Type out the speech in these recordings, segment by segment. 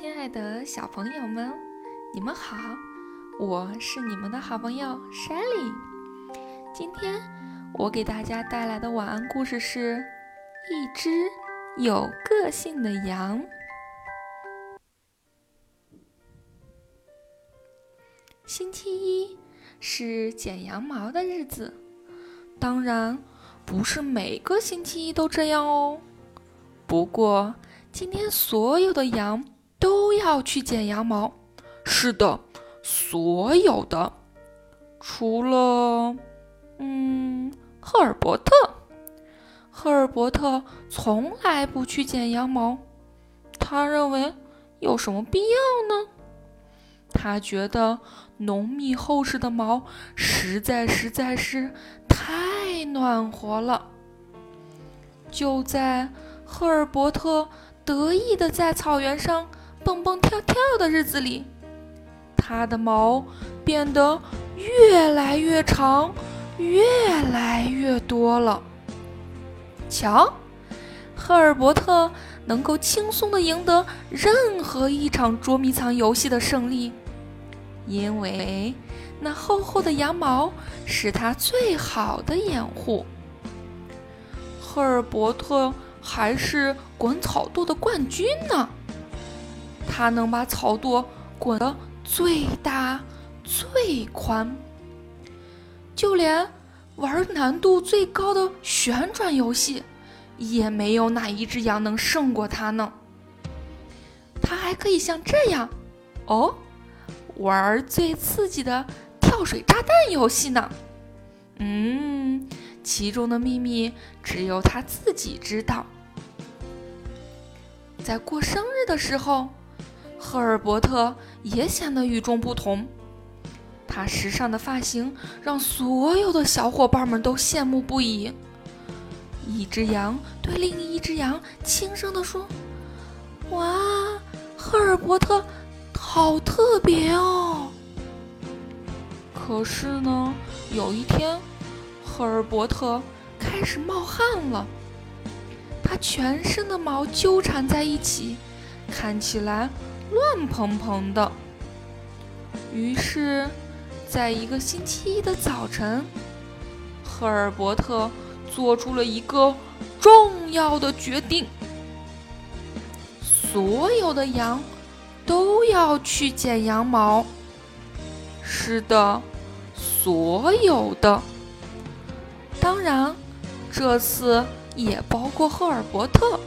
亲爱的小朋友们，你们好！我是你们的好朋友 Shelly。今天我给大家带来的晚安故事是《一只有个性的羊》。星期一是剪羊毛的日子，当然不是每个星期一都这样哦。不过今天所有的羊。都要去剪羊毛，是的，所有的，除了，嗯，赫尔伯特。赫尔伯特从来不去剪羊毛，他认为有什么必要呢？他觉得浓密厚实的毛实在实在是太暖和了。就在赫尔伯特得意的在草原上。蹦蹦跳跳的日子里，它的毛变得越来越长，越来越多了。瞧，赫尔伯特能够轻松的赢得任何一场捉迷藏游戏的胜利，因为那厚厚的羊毛是他最好的掩护。赫尔伯特还是滚草垛的冠军呢。它能把草垛滚得最大、最宽，就连玩难度最高的旋转游戏，也没有哪一只羊能胜过它呢。它还可以像这样，哦，玩最刺激的跳水炸弹游戏呢。嗯，其中的秘密只有它自己知道。在过生日的时候。赫尔伯特也显得与众不同，他时尚的发型让所有的小伙伴们都羡慕不已。一只羊对另一只羊轻声地说：“哇，赫尔伯特好特别哦！”可是呢，有一天，赫尔伯特开始冒汗了，他全身的毛纠缠在一起，看起来。乱蓬蓬的。于是，在一个星期一的早晨，赫尔伯特做出了一个重要的决定：所有的羊都要去剪羊毛。是的，所有的。当然，这次也包括赫尔伯特。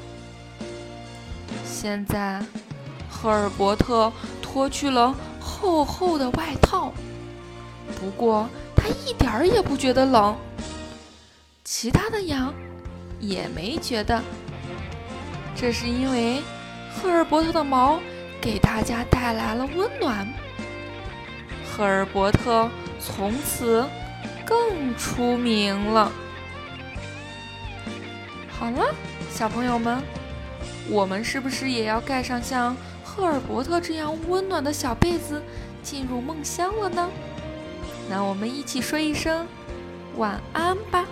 现在。赫尔伯特脱去了厚厚的外套，不过他一点儿也不觉得冷。其他的羊也没觉得，这是因为赫尔伯特的毛给大家带来了温暖。赫尔伯特从此更出名了。好了，小朋友们，我们是不是也要盖上像？赫尔伯特这样温暖的小被子，进入梦乡了呢。那我们一起说一声晚安吧。